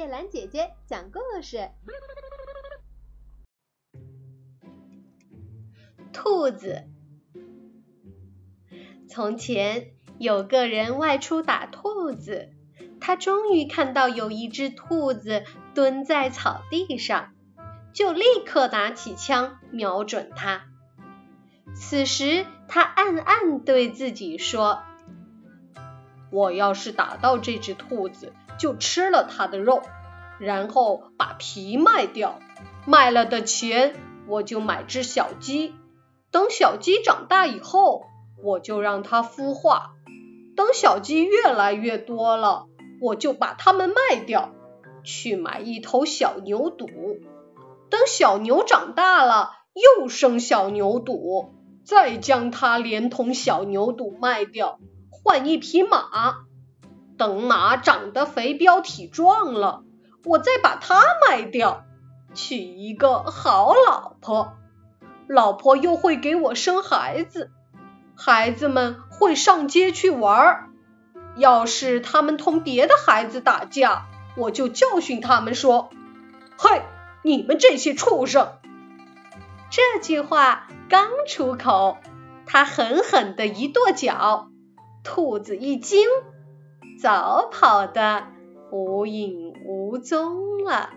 叶兰姐姐讲故事。兔子。从前有个人外出打兔子，他终于看到有一只兔子蹲在草地上，就立刻拿起枪瞄准它。此时他暗暗对自己说。我要是打到这只兔子，就吃了它的肉，然后把皮卖掉，卖了的钱我就买只小鸡。等小鸡长大以后，我就让它孵化。等小鸡越来越多了，我就把它们卖掉，去买一头小牛犊。等小牛长大了，又生小牛犊，再将它连同小牛犊卖掉。换一匹马，等马长得肥膘体壮了，我再把它卖掉，娶一个好老婆，老婆又会给我生孩子，孩子们会上街去玩儿。要是他们同别的孩子打架，我就教训他们说：“嘿，你们这些畜生！”这句话刚出口，他狠狠的一跺脚。兔子一惊，早跑得无影无踪了。